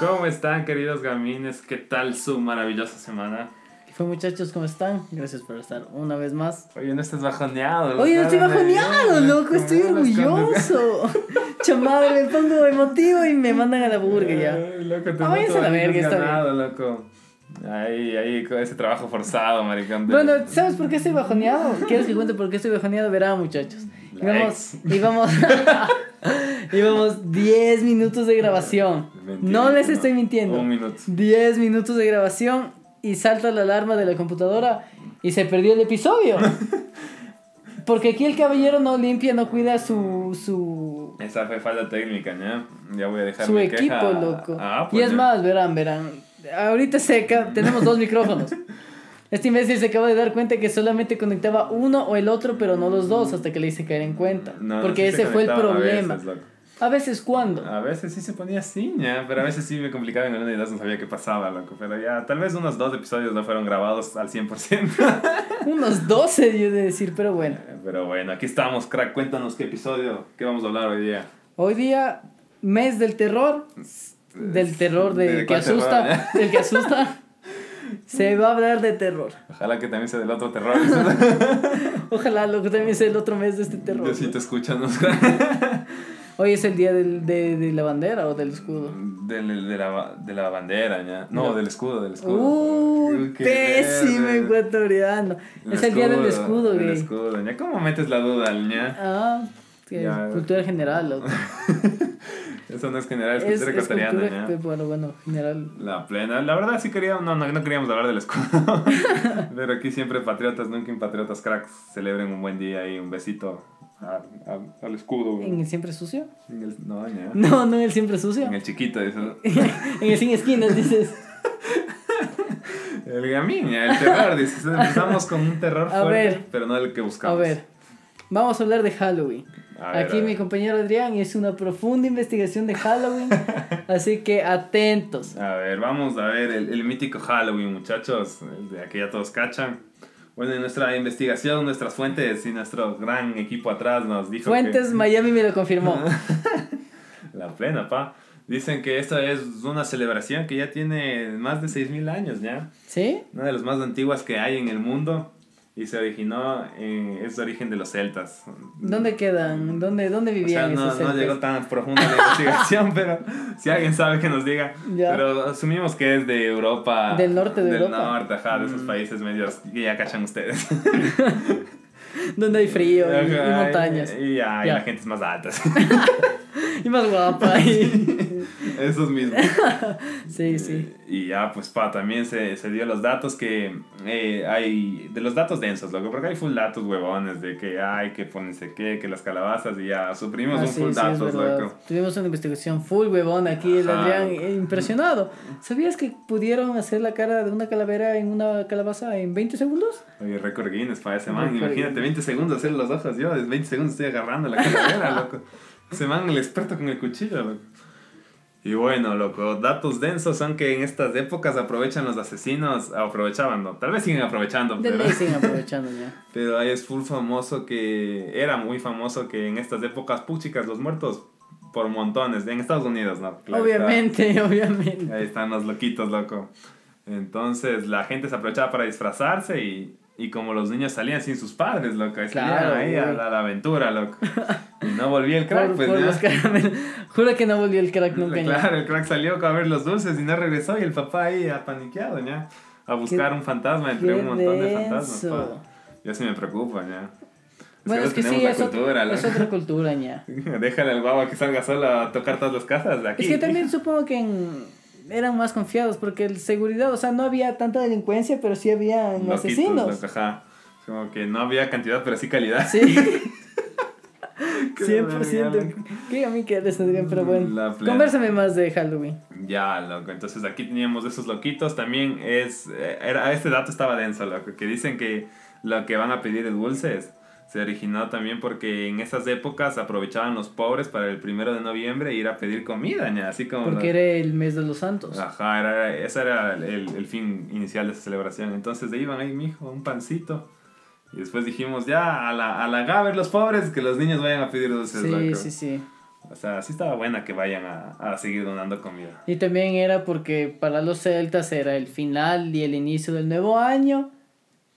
¿Cómo están, queridos gamines? ¿Qué tal su maravillosa semana? ¿Qué fue muchachos? ¿Cómo están? Gracias por estar una vez más. Oye, no estés bajoneado. loco. Oye, estoy Háblame bajoneado, bien, loco, estoy ¿cómo hablas con- orgulloso. Chamadre, me pongo emotivo y me mandan a la burga ya. Ay, loco, te Ah, váyanse a la verga, está desganado, loco. Ahí, ahí, con ese trabajo forzado, maricón. Bueno, ¿sabes por qué estoy bajoneado? ¿Quieres que cuente por qué estoy bajoneado? Verán, muchachos. Íbamos, íbamos, íbamos 10 minutos de grabación. Mentira, No les no. estoy mintiendo. Un minuto. 10 minutos de grabación y salta la alarma de la computadora y se perdió el episodio. Porque aquí el caballero no limpia, no cuida su, su, Esa fue falta técnica, ¿ya? Ya voy a dejar su mi equipo, queja. loco. Ah, y pues es ya. más, verán, verán. Ahorita se tenemos dos micrófonos. Este imbécil se acaba de dar cuenta que solamente conectaba uno o el otro, pero no los dos, hasta que le hice caer en cuenta. No, Porque se ese fue el conectaba a problema. veces. A veces, ¿cuándo? A veces sí se ponía ya, pero a veces sí me complicaba en una y dos, no sabía qué pasaba, loco. Pero ya, tal vez unos dos episodios no fueron grabados al 100%. Unos 12, yo de decir, pero bueno. pero bueno, aquí estamos, crack. Cuéntanos qué episodio, qué vamos a hablar hoy día. Hoy día, mes del terror, del terror de, ¿De que terror, asusta, eh? del que asusta. Se va a hablar de terror. Ojalá que también sea del otro terror. Ojalá lo que también sea el otro mes de este terror. Yo sí ¿no? te. Hoy es el día del, de, de la bandera o del escudo. Del- de, la, de la bandera, ya. No, No. del escudo, del escudo. Qué pésimo verde. ecuatoriano. es el día del escudo, del gay. escudo, ña. ¿Cómo metes la duda, ña? Ah, que Ya. cultura general, loco. Eso no es general, es Es, cultura es ecuatoriana, cultura, bueno, bueno, general. La plena. La verdad sí queríamos, no, no, no queríamos hablar del escudo. Pero aquí siempre patriotas, nunca impatriotas cracks, celebren un buen día y un besito a- a- al escudo. ¿En el siempre sucio? En el, no. No, no en el siempre sucio. En el chiquito, dice. en el sin esquinas, dices. El gamín, ña, el terror, dice. Empezamos con un terror A fuerte, ver. pero no el que A buscamos. ver, vamos a hablar de Halloween. Ver, Aquí mi compañero Adrián hizo una profunda investigación de Halloween, así que atentos. A ver, vamos a ver el, el mítico Halloween, muchachos. De que ya todos cachan. Bueno, en nuestra investigación, nuestras fuentes y nuestro gran equipo atrás nos dijo Fuentes que... Miami me lo confirmó. La plena, pa. Dicen que esta es una celebración que ya tiene más de 6.000 años, ¿ya? ¿Sí? Una de las más antiguas que hay en el mundo. Y se originó, en, es de origen de los celtas. ¿Dónde quedan? ¿Dónde, dónde O sea, vivían no, esos no celtas? llegó tan profunda la investigación, pero si alguien sabe que nos diga. Ya. Pero asumimos que es de Europa. Del norte de del Europa. Mm. norte, ajá, de esos países medios que ya cachan ustedes. ¿Dónde hay frío y, y montañas? Y, ya, y Ya. la gente es más alta. Y más guapa. y- Esos mismos. Sí, sí. Y ya, pues, pa, también se, se dio los datos que eh, hay. De los datos densos, loco, porque hay full datos huevones de que hay, que pónense qué, que las calabazas y ya suprimimos Ah, un sí, full sí, datos, loco. Tuvimos una investigación full huevón aquí, el. Adrián eh, impresionado. ¿Sabías que pudieron hacer la cara de una calavera en una calabaza en 20 segundos? Oye, récord Guinness para ese man. Imagínate, 20 segundos hacer los ojos. Yo, en 20 segundos estoy agarrando la calavera, loco. Ese man, el experto con el cuchillo, loco. Y bueno, loco, datos densos son que en estas épocas aprovechan los asesinos, aprovechaban, ¿no? Tal vez siguen aprovechando, pero, ley siguen aprovechando ya. pero ahí es full famoso que, era muy famoso que en estas épocas, puchicas, los muertos por montones, en Estados Unidos, ¿no? Claro está. obviamente, obviamente. Ahí están los loquitos, loco. Entonces la gente se aprovechaba para disfrazarse y, y como los niños salían sin sus padres, loco, Claro, ahí a la, a la aventura, loco. Y no volvía el crack, Por- pues por ya. los. Juro que no volvió el crack nunca. ya. Claro, el crack salió a ver los dulces y no regresó y el papá ahí apaniqueado, ya. A buscar un fantasma entre un montón de fantasmas. pa. Yo sí me preocupa, ya. Bueno, no es que sí, es, otro- cultura, es loco. otra cultura ya. Déjale al guagua que salga solo a tocar todas las casas de aquí. Es que también supongo que en- eran más confiados porque el seguridad, o sea, no había tanta delincuencia, pero sí había asesinos. ajá. Como que no había cantidad, pero sí calidad. Sí. Qué 100%. verga, ¿Qué a mí que les Adrián? Pero bueno. Conversame más de Halloween. Ya, loco. Entonces aquí teníamos esos loquitos. También es. eh, Era, este dato estaba denso, loco. Que dicen que lo que van a pedir es dulces. Se originó también porque en esas épocas aprovechaban los pobres para el primero de noviembre ir a pedir comida, ña, así como. Porque los- era el mes de los santos. Ajá, era, ese era el, el fin inicial de esa celebración. Entonces de iban ahí, mijo, un pancito. Y después dijimos, ya, a la, a la Gaber los pobres, que los niños vayan a pedir dulces, Sí, loco. sí, sí. O sea, sí estaba buena que vayan a, a seguir donando comida. Y también era porque para los celtas era el final y el inicio del nuevo año,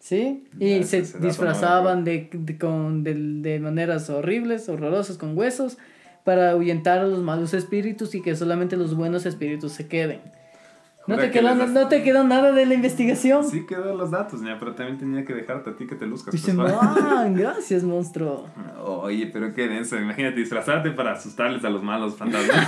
¿sí? Y Ya, se disfrazaban de, de, con, de, de maneras horribles, horrorosas, con huesos, para ahuyentar a los malos espíritus y que solamente los buenos espíritus se queden. ¿No te, que quedó, no te quedó nada de la investigación? Sí quedó los datos, ya, pero también tenía que dejarte a ti que te luzcas. Dice, pues. "Man, gracias, monstruo. Oye, pero qué denso. Imagínate disfrazarte para asustarles a los malos fantasmas.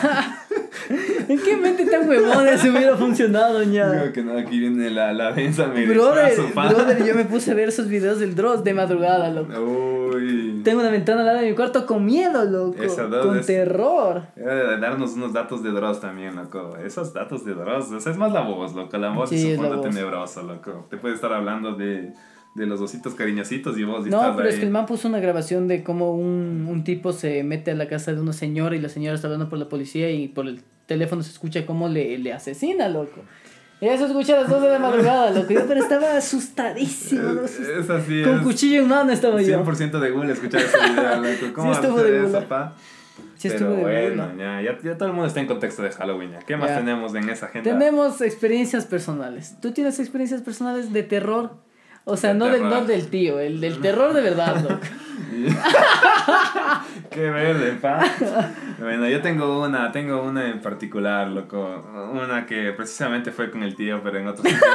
¿En qué mente tan huevona se hubiera funcionado, ña? Creo que no, aquí viene la, la densa me Brother, disfrazo, brother, yo me puse a ver esos videos del Dross de madrugada, loco. Uy. Tengo una ventana al lado de mi cuarto con miedo, loco. Dross con es- terror. Darnos unos datos de Dross también, loco. Esos datos de Dross. O sea, es más la voz, loco. La voz Sí, es un fondo tenebroso, loco. Te puede estar hablando de, de los ositos cariñositos y vos y No, estás pero ahí. es que el man puso una grabación de cómo un, un tipo se mete a la casa de una señora y la señora está hablando por la policía y por el teléfono se escucha cómo le, le asesina, loco. Y eso escucha a las 2 de la madrugada, loco. Yo pero estaba asustadísimo, loco, Es, así, Con es cuchillo en mano estaba yo. 100% de gula escuchar ese video, loco. ¿Cómo Sí estuvo de eso, gula. pa? Sí, Pero estuvo de bueno, ya, ya, ya todo el mundo está en contexto de Halloween. Ya. ¿Qué más Ya. tenemos en esa agenda? Tenemos experiencias personales. ¿Tú tienes experiencias personales de terror? O sea, no del, no del tío, el del terror de verdad, loco. Qué verde, pa. bueno, yo tengo una, tengo una en particular, loco. Una que precisamente fue con el tío, pero en otro sentido.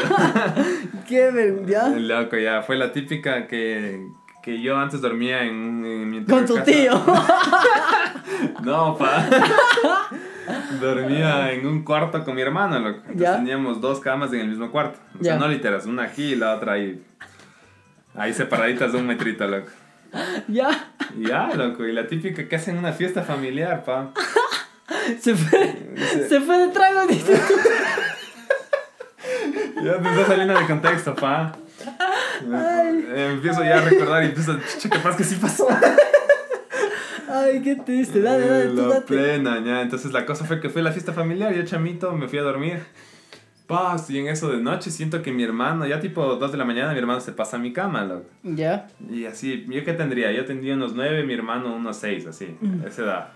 Qué ver, ¿ya? Loco, ya. Fue la típica que, que yo antes dormía en, en mi Con tu casa. tío. No, pa. Dormía en un cuarto con mi hermano, loco. Entonces Ya. teníamos dos camas en el mismo cuarto. O sea, Ya. no literas, una aquí y la otra ahí. Ahí separaditas de un metrito, loco. ya. Ya, loco. Y la típica que hacen una fiesta familiar, pa. Se fue, se fue de trago, dice. Ya te está saliendo de contexto, pa. Empiezo ya a recordar y empiezo, chucha, capaz que sí pasó. Ay, qué triste. Dale, dale, tú date. plena, ya. Entonces la cosa fue que fue la fiesta familiar, yo chamito, me fui a dormir. Paz, y en eso de noche siento que mi hermano, ya tipo 2 de la mañana, mi hermano se pasa a mi cama, loco. Ya. Y así, ¿yo qué tendría? Yo tendría unos 9, mi hermano unos 6, así, esa edad.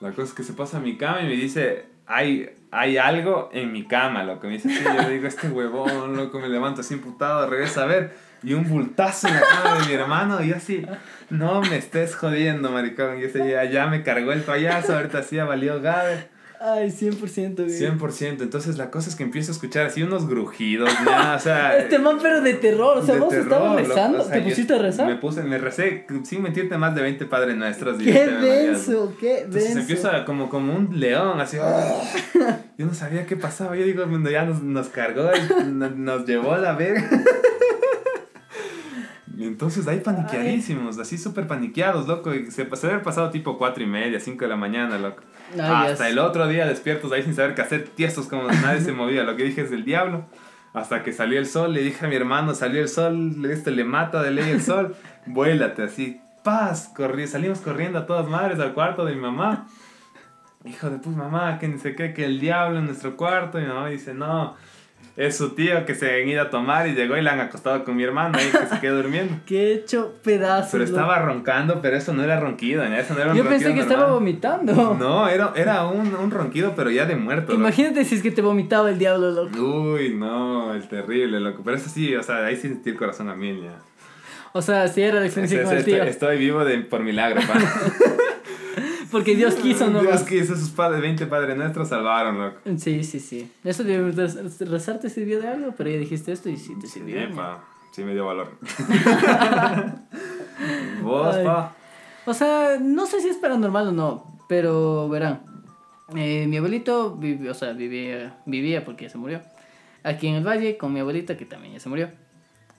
La cosa es que se pasa a mi cama y me dice, hay, hay algo en mi cama, loco. Me dice, sí, yo le digo, este huevón, loco, me levanto así imputado, regresa a ver. Y un bultazo en la cama de mi hermano, y yo así, no me estés jodiendo, maricón. Y ese ya, ya me cargó el payaso, ahorita sí ya valió Gabe. Ay, 100%, güey. 100%. Entonces la cosa es que empiezo a escuchar así unos grujidos, ya, o sea... Este man, pero de terror. O sea, vos terror, estabas rezando. O sea, ¿Te pusiste a rezar? Me puse, me recé, sin mentirte, más de 20 Padres Nuestros. Qué 20 Ave Marías. denso, qué Entonces denso. empieza como, como un león, así. Yo no sabía qué pasaba. Yo digo, ya nos, nos cargó y nos, nos llevó a la verga. Entonces ahí paniqueadísimos, así súper paniqueados, loco. Y se, se había pasado tipo 4 y media, 5 de la mañana, loco. Ay, Hasta Dios. el otro día despiertos ahí sin saber qué hacer, tiesos como nadie se movía. Lo que dije es del diablo. Hasta que salió el sol, le dije a mi hermano, salió el sol, este le mata de ley el sol, vuélate así, paz, corrí, salimos corriendo a todas madres al cuarto de mi mamá. Hijo de pues mamá, que ni sé qué, que el diablo en nuestro cuarto. Y mi mamá dice, no, es su tío que se han ido a tomar y llegó y la han acostado con mi hermano ahí que se quedó durmiendo. Qué hecho pedazos. Pero estaba roncando, pero eso no era ronquido, ¿no? eso no era un Yo pensé ronquido que estaba vomitando. No, era, era un, un ronquido, pero ya de muerto. loco. Imagínate si es que te vomitaba el diablo, loco. Uy, no, el terrible, loco. Pero eso sí, o sea, ahí sí sentí el corazón a mil ya. O sea, sí era la experiencia con el estoy, tío. estoy vivo de, por milagro, pa. Porque Dios quiso, ¿no? Dios quiso, sus padres, 20 padres nuestros salvaron, loco. Sí, sí, sí. Eso de rez- rezar te sirvió de algo, pero ya dijiste esto y sí te sirvió. Sí, pa. Sí me dio valor. Vos, Ay. pa. O sea, no sé si es paranormal o no, pero verán. eh, mi abuelito vivi- o sea, vivía, vivía porque ya se murió. Aquí en el valle con mi abuelita que también ya se murió.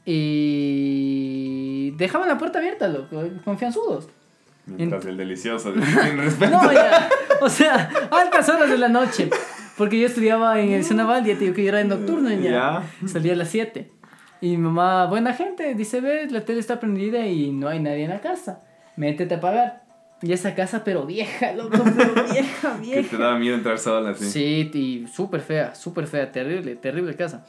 Y dejaban la puerta abierta, loco, confianzudos. Mientras el delicioso. No, ya. O sea, altas horas de la noche. Porque yo estudiaba en el Senaval, ya te digo que yo era en nocturno ya. Ya. Salía a las 7. Y mi mamá, buena gente, dice, ves, la tele está prendida y no hay nadie en la casa. Métete a pagar. Y esa casa, pero vieja, loco, pero vieja, Que vieja. te daba miedo entrar sola, así. Sí, y súper fea, súper fea, terrible, terrible casa.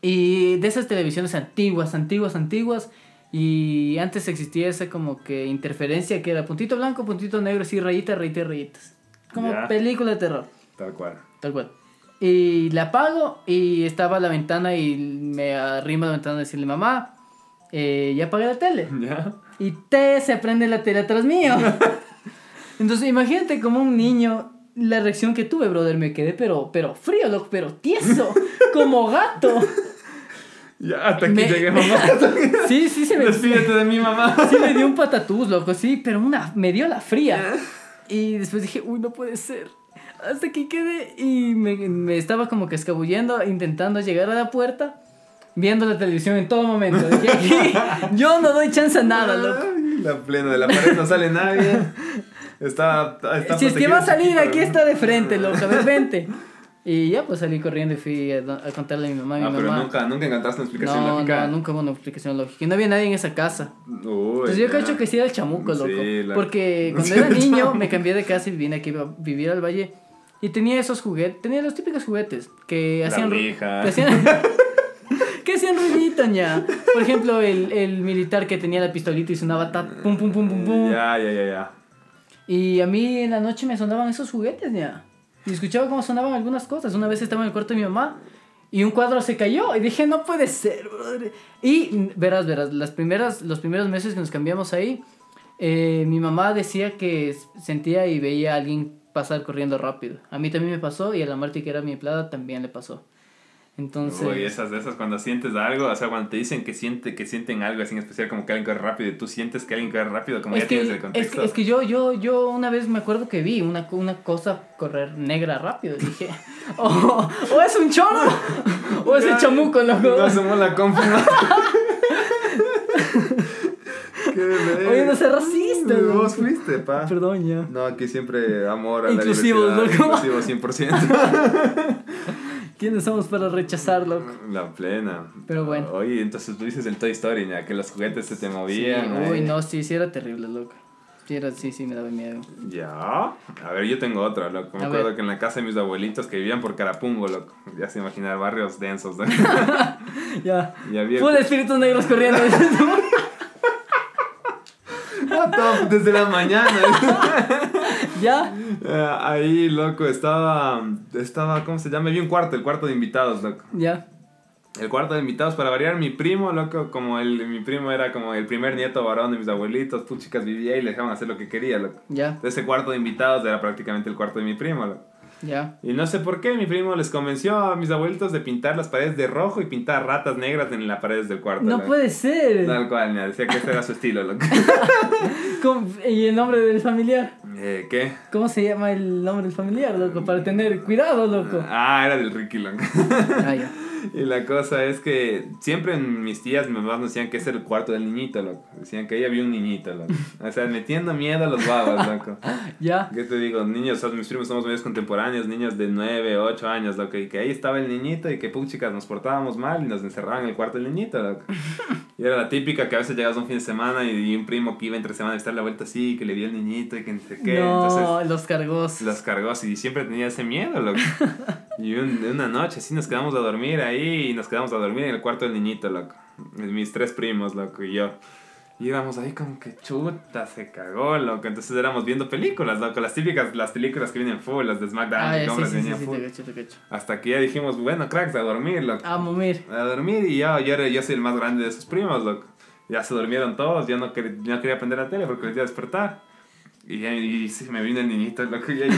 Y de esas televisiones antiguas, antiguas, antiguas, Y antes existía esa como que interferencia que era puntito blanco, puntito negro, así rayitas, rayitas, rayitas. Como Ya. película de terror, Tal cual. tal cual. Y la apago y estaba a la ventana y me arrimo a la ventana a decirle, mamá, eh, ya apagué la tele. ¿Ya? Y te se prende la tele atrás mío. Entonces imagínate como un niño la reacción que tuve, brother. Me quedé pero, pero frío, loco, pero tieso, como gato. Ya, hasta aquí Me- llegué, mamá. Sí, sí, se me, Despídete de mi mamá. sí me dio un patatús, loco, sí, pero una, me dio la fría. Y después dije, uy, no puede ser. Hasta aquí quedé y me, me estaba como que escabullendo, intentando llegar a la puerta, viendo la televisión en todo momento. Dije, aquí, yo no doy chance a nada, loco. La plena de la pared no sale nadie. Está, está Si es que va a salir, aquí está de frente, loco, vente. Y ya pues salí corriendo y fui a, a contarle a mi mamá. A mi Ah, pero mamá. nunca, nunca encontraste una explicación no, lógica. no, nunca hubo una explicación lógica. Y no había nadie en esa casa. Uy, Entonces yo cacho que sí era el chamuco, loco. Sí, la- Porque cuando era niño me cambié de casa y vine aquí a vivir al valle. Y tenía esos juguetes, tenía los típicos juguetes que La hacían... ru- ouija. Que hacían, que hacían ruidito, ya. Por ejemplo, el, el militar que tenía la pistolita y sonaba ta, pum, pum, pum, pum, pum. Ya, ya, ya, ya. Y a mí en la noche me sonaban esos juguetes, ya. Y escuchaba cómo sonaban algunas cosas. Una vez estaba en el cuarto de mi mamá y un cuadro se cayó. Y dije, no puede ser, brother. Y verás, verás, las primeras, los primeros meses que nos cambiamos ahí, eh, mi mamá decía que sentía y veía a alguien pasar corriendo rápido. A mí también me pasó y a la Marti, que era mi empleada, también le pasó. Entonces... Uy, esas de esas cuando sientes algo, o sea, cuando te dicen que siente que sienten algo así en especial como que alguien corre rápido y tú sientes que alguien corre rápido, como es ya que, tienes el es, contexto. que, es que yo, yo, yo una vez me acuerdo que vi una, una cosa correr negra rápido. y Dije, o, o es un chorro, o es el chamuco, No loco. hacemos la compu. ¿no? Oye, no seas racista. Vos fuiste, pa. Perdón, ya. No, aquí siempre amor a Inclusivos, la diversidad. loco. Inclusivo 100%. ¿Quiénes somos para rechazar, loco? La plena. Pero bueno. Oye, entonces tú dices el Toy Story, ya, que los juguetes se te Sí, movían. uy, ahí. no, sí, sí era terrible, loco. Sí, era, sí, sí, me daba miedo. Ya. A ver, yo tengo otra, loco. Me A acuerdo ver. que en la casa de mis abuelitos que vivían por Carapungo, loco. Ya se imaginan barrios densos, ¿no? Ya. Y había- Full espíritus negros corriendo. Ah, Desde la mañana. ya. Eh, ahí, loco, estaba, estaba, ¿cómo se llama? Había un cuarto, el cuarto de invitados, loco. Ya. El cuarto de invitados, para variar, mi primo, loco, como el, mi primo era como el primer nieto varón de mis abuelitos, pues chicas vivía y le dejaban hacer lo que quería, loco. Ya. Entonces, ese cuarto de invitados era prácticamente el cuarto de mi primo, loco. Ya. Y no sé por qué mi primo les convenció a mis abuelitos de pintar las paredes de rojo y pintar ratas negras en las paredes del cuarto. No puede ser. Tal cual, ya, decía que ese era su estilo, loco. ¿Cómo- ¿Y el nombre del familiar? Eh, ¿Qué? ¿Cómo se llama el nombre del familiar, loco? Para tener cuidado, loco. Ah, era del Ricky, loco. Ah, ya. Y la cosa es que siempre mis tías, mis mamás nos decían que ese era el cuarto del niñito, loco. Decían que ahí había un niñito, loco. O sea, metiendo miedo a los babas, loco. Ya. ¿Qué te digo? Niños, o sea, mis primos somos medios contemporáneos, niños de 9, 8 años, loco. Y que ahí estaba el niñito y que, chicas nos portábamos mal y nos encerraban en el cuarto del niñito, loco. Y era la típica que a veces llegabas un fin de semana y, un primo que iba entre semana a estar la vuelta así, que le vio el niñito y que no sé qué. no, Entonces los cargos. los cargó así y siempre tenía ese miedo, loco. Y un- una noche así nos quedamos a dormir ahí y nos quedamos a dormir en el cuarto del niñito, loco. Mis tres primos, loco, y yo. Y íbamos ahí como que chuta, se cagó, loco. Entonces éramos viendo películas, loco. Las típicas, las películas que vienen full, las de SmackDown, Ah, ya, sí, hombres sí, sí, venían sí, full. te cacho, te cacho. Hasta que ya dijimos, bueno, cracks, a dormir, loco. Ah, momir. A dormir y yo, yo, era- yo soy el más grande de esos primos, loco. Ya se durmieron todos, yo no, quer- yo no quería prender la tele porque les iba a despertar. Y, ya- y sí, me vino el niñito, loco, y ahí,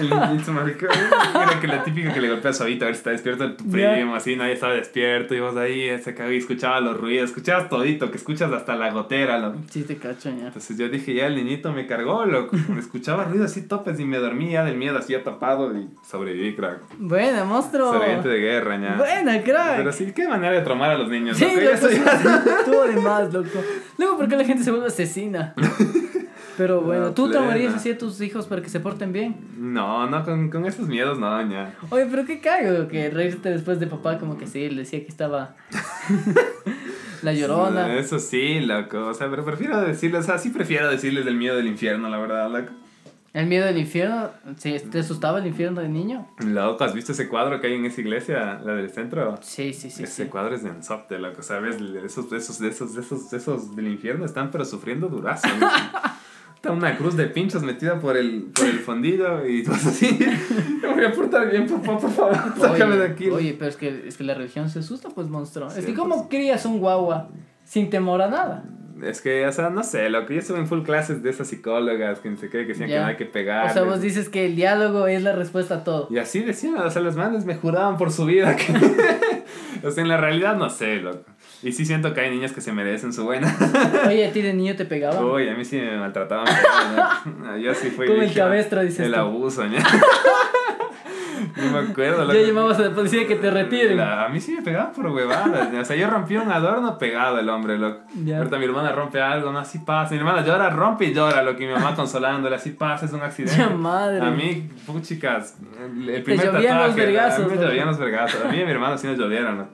el niñito marico, era que la típica que le golpea suavito a ver si está despierto tu primo, así, nadie estaba despierto, y vos ahí, se cagó y escuchaba los ruidos, escuchabas todito, que escuchas hasta la gotera, loco. Sí, te cacho, ya. Entonces yo dije, ya el niñito me cargó, loco, me escuchaba ruido así topes y me dormía del miedo así tapado y sobreviví, crack. Buena, monstruo. Sobreviviente de guerra, ya. Buena, crack. Pero sí, qué manera de traumar a los niños. Sí, loco, loco, ya- estuvo de más, loco. Luego, ¿por qué la gente se vuelve asesina? Pero bueno, ¿tú plena. traumarías así a tus hijos para que se porten bien? No, no, con, con esos miedos no, ya. Oye, pero qué cago que reírte después de papá como que sí, le decía que estaba la llorona. Eso sí, loco. O sea, pero prefiero decirles, o sea, sí prefiero decirles del miedo del infierno, la verdad, loco. El miedo del infierno, sí, ¿te asustaba el infierno de niño? Loco, ¿has visto ese cuadro que hay en esa iglesia, la del centro? Sí, sí, sí. ese sí. cuadro es de ensopte, loco, ¿sabes? Esos, esos, esos, esos, esos del infierno están pero sufriendo durazo. Está una cruz de pinchos metida por el, por el fondillo y vas así. Me voy a portar bien, papá, por favor. Sácame de aquí. Oye, pero es que, es que la religión se asusta, pues, monstruo. es Sí, que, ¿cómo pues. crías un guagua sin temor a nada? Es que, o sea, no sé, lo que yo estuve en full clases de esas psicólogas que sé qué, que decían Ya. que no hay que pegar. O sea, vos dices que el diálogo es la respuesta a todo. Y así decían, o sea, los manes me juraban por su vida que... o sea, en la realidad no sé, loco. Y sí siento que hay niñas que se merecen su buena. Oye, a ti de niño te pegaban. Uy, a mí sí me maltrataban. Yo sí fui Como el cabestro, dices El tú. abuso, ¿no? No me acuerdo. Ya loco. llamabas a la policía que te retiren. La- a mí sí me pegaban por huevadas. O sea, yo rompí un adorno pegado el hombre, loco. Ya. Ahorita mi hermana rompe algo, no, así pasa. Mi hermana llora, rompe y llora, lo que mi mamá consolándole, así pasa, es un accidente. Ya madre. A mí, puchicas, el, primer llovían los tatuaje, vergazos, A mí me llovían los vergazos. A mí y a mi hermano sí nos llovieron, ¿no?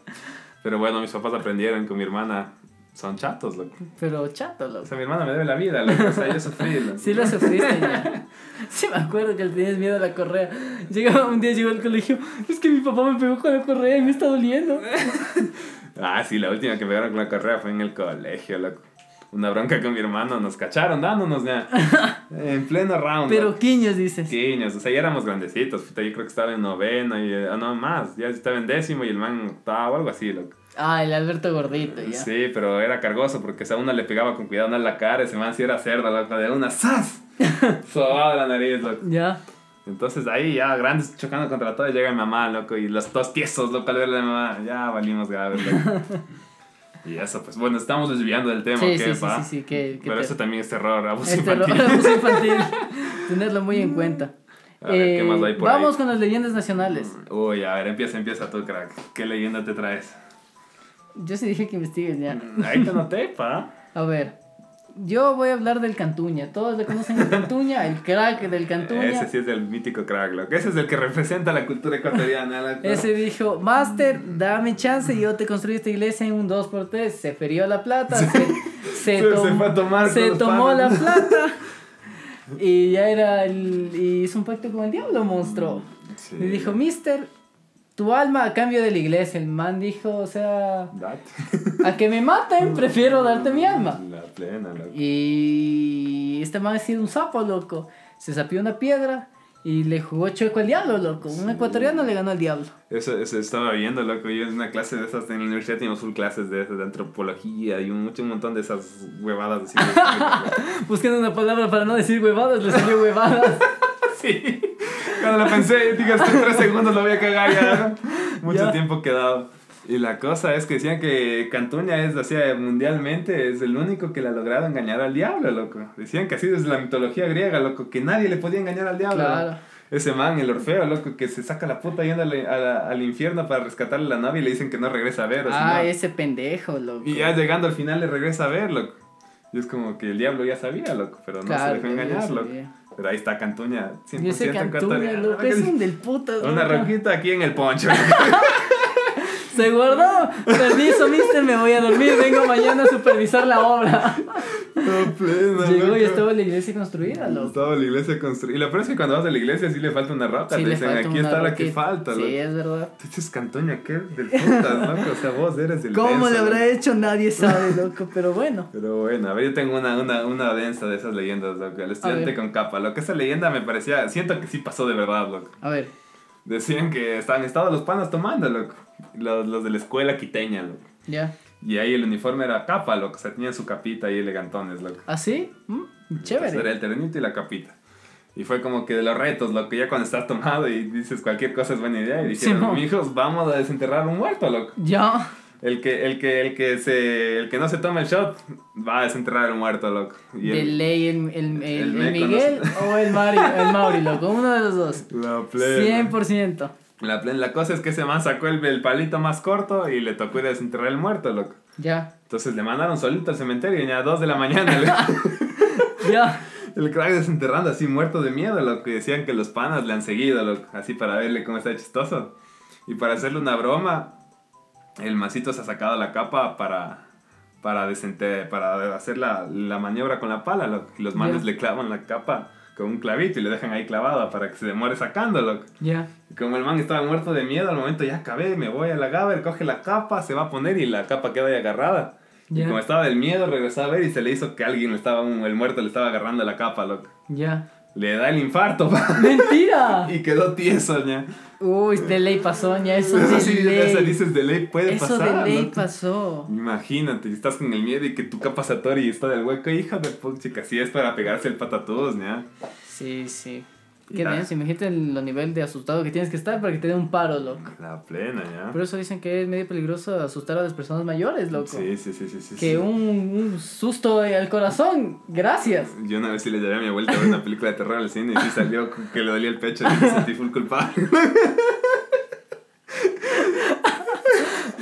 Pero bueno, mis papás aprendieron con mi hermana son chatos, loco. Pero chato, O loco. sea, mi hermana me debe la vida, loco. O sea, yo sufrí, loco. Sí lo sufriste ya. Sí me acuerdo que le tenías miedo a la correa. Llegaba, un día llegó al colegio, es que mi papá me pegó con la correa y me está doliendo. Ah, sí, la última que me pegaron con la carrera fue en el colegio, loco. Una bronca con mi hermano, nos cacharon dándonos ya. En pleno round. Pero quiños, dices. Pequeños, o sea, ya éramos grandecitos. Yo creo que estaba en noveno y. ah, no, más. Ya estaba en décimo y el man estaba o algo así, loco. Ah, el Alberto Gordito, ya. Sí, pero era cargoso porque o sea, uno le pegaba con cuidado una en la cara, ese man sí era cerdo, loco, de una ¡zas! Sobaba la nariz, loco. Ya. Entonces ahí ya grandes chocando contra todo, llega mi mamá, loco, y los dos tiesos, loco, al verle a mi mamá, ya valimos gaves, loco. y eso, pues bueno, estamos desviando del tema, Sí, ¿qué, sí, sí, pa? sí, sí, que, que Pero te- eso también es terror, abuso infantil. ro- abuso infantil. Tenerlo muy en cuenta. A ver, ¿qué más hay por vamos ahí? con las leyendas nacionales. Uy, a ver, empieza, empieza tú, crack. ¿Qué leyenda te traes? Yo sí dije que investigues ya. Ahí te noté, pa. A ver, yo voy a hablar del Cantuña. Todos le conocen el Cantuña, el crack del Cantuña. Ese sí es el mítico crack, loco. Ese es el que representa la cultura ecuatoriana, loco. Ese dijo, Master, dame chance, yo te construí esta iglesia en un 2x3. Se ferió la plata, se, se, Se- tom- se fue a tomar se tomó la panas. plata. Y ya era el. Y hizo un pacto con el diablo, monstruo. Sí. Y dijo, Mister, tu alma a cambio de la iglesia. El man dijo, o sea, a que me maten, prefiero darte mi alma. La plena, loco. Y este man ha sido un sapo, loco. Se sapió una piedra y le jugó chueco al diablo, loco. Un ecuatoriano le ganó al diablo. Eso, eso estaba viendo, loco. Yo en una clase de esas en la universidad teníamos full clases de, de antropología y un, un montón de esas huevadas Buscando una palabra para no decir huevadas, le salió huevadas. sí. Cuando lo pensé, digo, en tres segundos lo voy a cagar ya. Mucho Ya. tiempo quedado. Y la cosa es que decían que Cantuña es, o sea, mundialmente es el único que le ha logrado engañar al diablo, loco. Decían que así desde la mitología griega, loco, que nadie le podía engañar al diablo. Claro. Ese man, el Orfeo, loco, que se saca la puta yendo al, a la- al infierno para rescatarle la novia y le dicen que no regresa a ver. o Ah, no- ese pendejo, loco. Y ya llegando al final le regresa a ver, loco. Y es como que el diablo ya sabía, loco, pero no Claro, se dejó engañar, loco. sabía. Pero ahí está Cantuña, 100% Y ese Cantuña, loco, es un del puta. Una roquita aquí en el poncho. Se guardó. Permiso, mister, me voy a dormir. Vengo mañana a supervisar la obra. No, plena, Llegó loco. y estaba la iglesia construida, loco. Estaba la iglesia construida. Y lo peor es que cuando vas a la iglesia sí le falta una roca. Sí, te dicen, aquí está la que falta, loco. Sí, es verdad. Dices Cantoña, ¿qué? Del putas, loco. O sea, vos eres el ¿Cómo denso, le habrá loco. hecho? Nadie sabe, loco. Pero bueno. Pero bueno, a ver, yo tengo una, una, una densa de esas leyendas, loco. El estudiante con capa. Lo que esa leyenda me parecía, siento que sí pasó de verdad, loco. A ver. Decían que estaban estaban los panas tomando, loco. Los, los de la escuela quiteña, loco. Ya. Y ahí el uniforme era capa, loco. O sea, tenían su capita ahí elegantones, loco. ¿Así? ¿Mm? Entonces era Chévere. el terrenito y la capita. Y fue como que de los retos, loco. Ya cuando estás tomado y dices cualquier cosa es buena idea. Y dijeron, Simón. mijos, vamos a desenterrar un muerto, loco. Ya. El que, el que, el que se, el que no se toma el shot va a desenterrar el muerto, loco. Y De el, ley el, el, el, el Miguel no o el Mari, el Mauri, loco. Uno de los dos. la plena. 100%. La, plena. la cosa es que ese man sacó el, el palito más corto y le tocó ir a desenterrar el muerto, loco. Ya. Entonces le mandaron solito al cementerio y a 2 de la mañana Ya. el crack desenterrando así muerto de miedo, lo que decían que los panas le han seguido, loco, así para verle cómo está chistoso. Y para hacerle una broma, el masito se ha sacado la capa para para desente- para hacer la, la maniobra con la pala, loco. Los manes Ya. le clavan la capa con un clavito y le dejan ahí clavado para que se demore sacando, loco. Ya. Y como el man estaba muerto de miedo, al momento ya acabé, me voy a la Gaber, coge la capa, se va a poner y la capa queda ahí agarrada. Ya. Y como estaba del miedo, regresó a ver y se le hizo que alguien le estaba, el muerto le estaba agarrando la capa, loco. Ya. Le da el infarto, pa. ¡Mentira! Y quedó tieso, ya. Uy, de ley pasó, ya. Eso Eso de sí, ley. eso dices de ley, puede Eso pasar. de ley loco. pasó. Imagínate, estás con el miedo y que tu capa está del hueco, hija de puta, chica, si es para pegarse el patatús, ¿ya? Sí, sí. Qué denso, imagínate el- los nivel de asustado que tienes que estar para que te dé un paro, loco. La plena, ¿ya? Por eso dicen que es medio peligroso asustar a las personas mayores, loco. Sí, sí, sí, sí, sí. Que sí. un, un susto al corazón, gracias. Yo una vez sí le llevé a mi abuelita a ver una película de terror al cine y sí salió que le dolía el pecho y me sentí full culpable.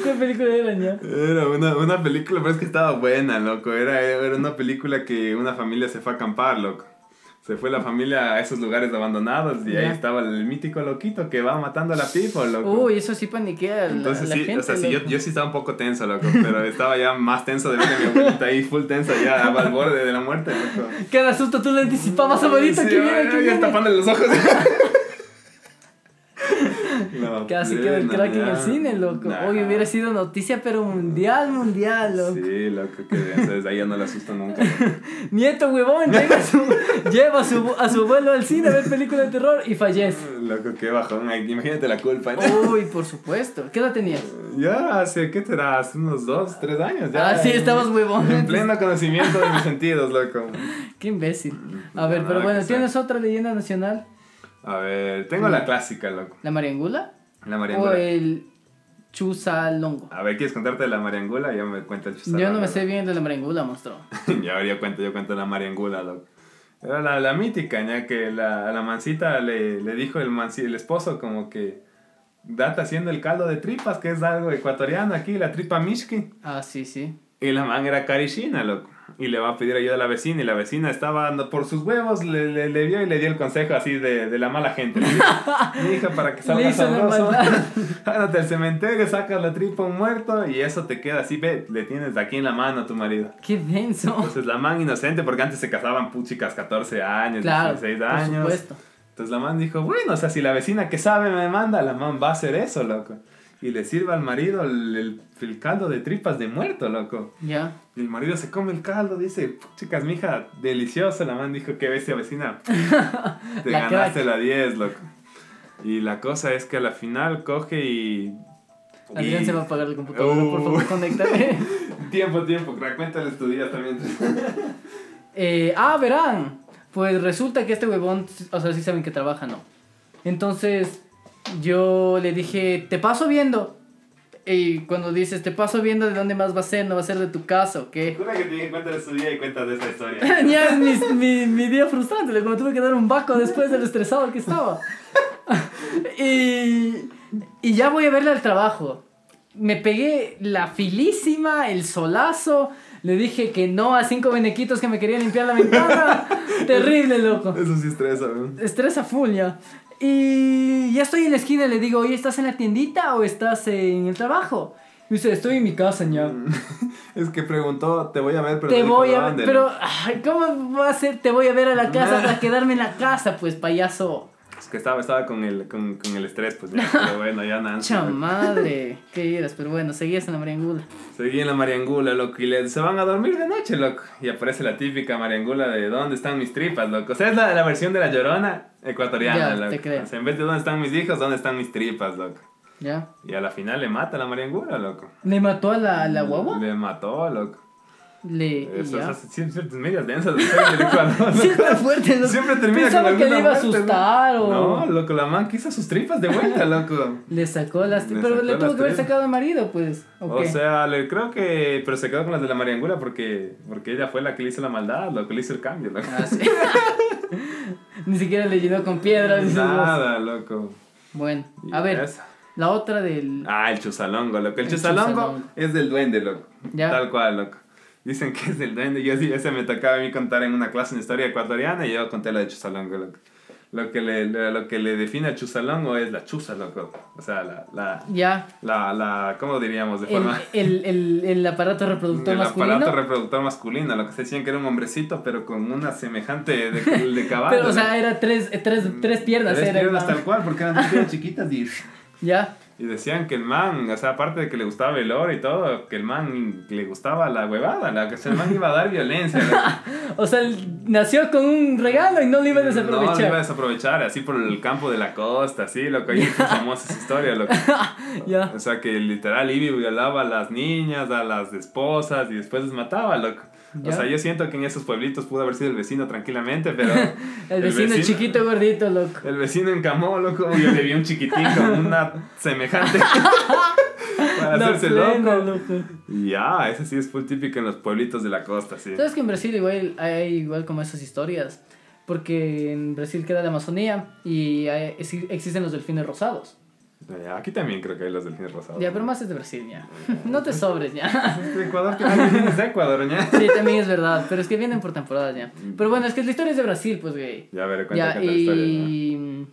¿Qué película era, ya? Era una, una película, pero es que estaba buena, loco. Era, era una película que una familia se fue a acampar, loco. Se fue la familia a esos lugares abandonados y ahí Ya. estaba el mítico loquito que va matando a la people, loco. Uy, eso sí paniquea la, Entonces la sí, gente. o sea, sí, yo, yo sí estaba un poco tenso, loco, pero estaba ya más tenso de ver a mi abuelita ahí, full tensa, ya al borde de la muerte, loco. Cada susto tú le anticipabas, abuelita, Sí, que viene, que ya viene. tapándole los ojos. La Casi queda el crack en el cine, loco. Nah. Hoy hubiera sido noticia, pero mundial, mundial, loco. Sí, loco, que desde ahí ya no le asusto nunca. Nieto, huevón, lleva a su, lleva a su, a su abuelo al cine a ver películas de terror y fallece. Loco, qué bajón. Imagínate la culpa. ¿no? Uy, por supuesto. ¿Qué edad tenías? Ya hace, ¿qué será? Hace unos dos, tres años. Ya, Ah, sí, estabas huevón. En pleno conocimiento de mis sentidos, loco. Qué imbécil. A ver, Nada pero bueno, ¿tienes otra leyenda nacional? A ver, tengo la clásica, loco. ¿La Mariangula? La ¿O mariangula. el Chusalongo? A ver, ¿quieres contarte de la mariangula? Yo me cuento el chusarón. Yo no me sé bien de la Mariangula, monstruo. ya yo cuento, yo cuento la mariangula, loco. Era la, la mítica, ya que la, la mancita le, le dijo el, manci- el esposo como que date haciendo el caldo de tripas, que es algo ecuatoriano aquí, la tripa mishki. Ah, sí, sí. Y la man era carishina, loco. Y le va a pedir ayuda a la vecina. Y la vecina estaba por sus huevos, le, le, le vio y le dio el consejo así de, de la mala gente. Le dijo, Mi hija, para que salga sabroso, ándate al cementerio, sacas la tripa un muerto y eso te queda así, ve, le tienes aquí en la mano a tu marido. Qué denso. Entonces la man inocente, porque antes se casaban puchicas 14 años, Claro, 16 por años. supuesto. Entonces la man dijo, bueno, o sea, si la vecina que sabe me manda, la man va a hacer eso, loco. Y le sirve al marido el, el, el caldo de tripas de muerto, loco. Ya. Y el marido se come el caldo, dice, chicas, mija, delicioso. La man dijo, qué bestia vecina. Te La ganaste crack. la 10, loco. Y la cosa es que a la final coge y... Adrián y- se va a apagar el computador, por Uh. favor, conéctame. Tiempo, tiempo, crack, cuéntales tu día también. Eh, ah, verán. Pues resulta que este huevón, o sea, sí saben que trabaja, ¿no? Entonces, yo le dije, te paso viendo. Y cuando dices, te paso viendo de dónde más va a ser, no va a ser de tu casa, ¿o qué? Jura que te dije, cuéntales tu día y cuentas de esta historia. ya es mi, mi, mi día frustrante, como tuve que dar un baco después de lo estresado que estaba. y, y ya voy a verle al trabajo. Me pegué la filísima, el solazo. Le dije que no a cinco benequitos que me querían limpiar la ventana. Terrible, loco. Eso sí estresa, ¿no? Estresa full ya. Y ya estoy en la esquina y le digo, oye, ¿estás en la tiendita o estás en el trabajo? Y dice, estoy en mi casa ya. Es que preguntó, te voy a ver, pero te dijo voy a ver, pero ¿cómo va a ser? Te voy a ver a la casa para quedarme en la casa, pues payaso. Es que estaba, estaba con, el, con, con el estrés, pues ya. Pero bueno, ya nada. Cha madre, qué iras, pero bueno, seguías en la mariangula. Seguí en la mariangula, loco, y le- se van a dormir de noche, loco. Y aparece la típica mariangula de ¿dónde están mis tripas, loco? O sea, es la, la versión de la llorona ecuatoriana, Ya, loco. te creo. O sea, en vez de ¿dónde están mis hijos? ¿Dónde están mis tripas, loco? ¿Ya? Y a la final le mata la mariangula, loco. ¿Le mató a la, la guagua? Le mató, loco. Le. Eso, ya. siempre medias densas de Ecuador, Siempre fuerte, loco. Siempre termina Pensaba con que le iba a muerte, ¿no? asustar o. No, loco, la man quiso sus tripas de vuelta, loco. Le sacó las. Le pero le tuvo que haber sacado al marido, pues. ¿O, sea, le, creo que. Pero se quedó con las de la mariangula porque, porque ella fue la que le hizo la maldad, lo que le hizo el cambio, loco. Ah, sí. Ni siquiera le llenó con piedras. Nada, loco. Bueno, a ver, esa. la otra del. Ah, el chusalongo, loco. El, El chusalongo, chusalongo. es del duende, loco. Ya. Tal cual, loco. Dicen que es del duende. Yo ese me tocaba a mí contar en una clase de historia ecuatoriana y yo conté la de chusalongo, loco. lo que le, lo que le define al chusalongo es la chusa, loco. O sea, la, la, Ya. la, la ¿cómo diríamos? De El, forma... el, el, el aparato reproductor El masculino. aparato reproductor masculino, lo que se decían que era un hombrecito, pero con una semejante de, de caballo. pero, o sea, ¿no? era tres, tres, tres piernas. Tres era el piernas man. tal cual, porque eran chiquitas y... Ya. Y decían que el man, o sea, aparte de que le gustaba el oro y todo, que el man le gustaba la huevada, la que el man iba a dar violencia. O sea, él nació con un regalo y no lo iba a desaprovechar. No, lo iba a desaprovechar, así por el campo de la costa, así, lo que ahí es famosa esa historia, lo que- Ya. O sea, que literal Ivy violaba a las niñas, a las esposas y después les mataba, loco. O sea, yo siento que en esos pueblitos pudo haber sido el vecino tranquilamente, pero... El vecino, chiquito gordito, loco. El vecino encamó, loco. Yo le vi un chiquitín con una semejante para hacerse plena, loco. Ya, ese sí es full típico en los pueblitos de la costa, sí. ¿Sabes que en Brasil igual hay igual como esas historias? Porque en Brasil queda la Amazonía y hay- exi- existen los delfines rosados. Aquí también creo que hay los delfines rosados. Ya, pero más es de Brasil, ya. No te sobres, ya. De Ecuador, que hay delfines de Ecuador, ¿ya? Sí, también es verdad, pero es que vienen por temporadas ya. Pero bueno, es que la historia es de Brasil, pues, güey. Ya, a ver, cuenta, Ya, la historia. ¿no? y,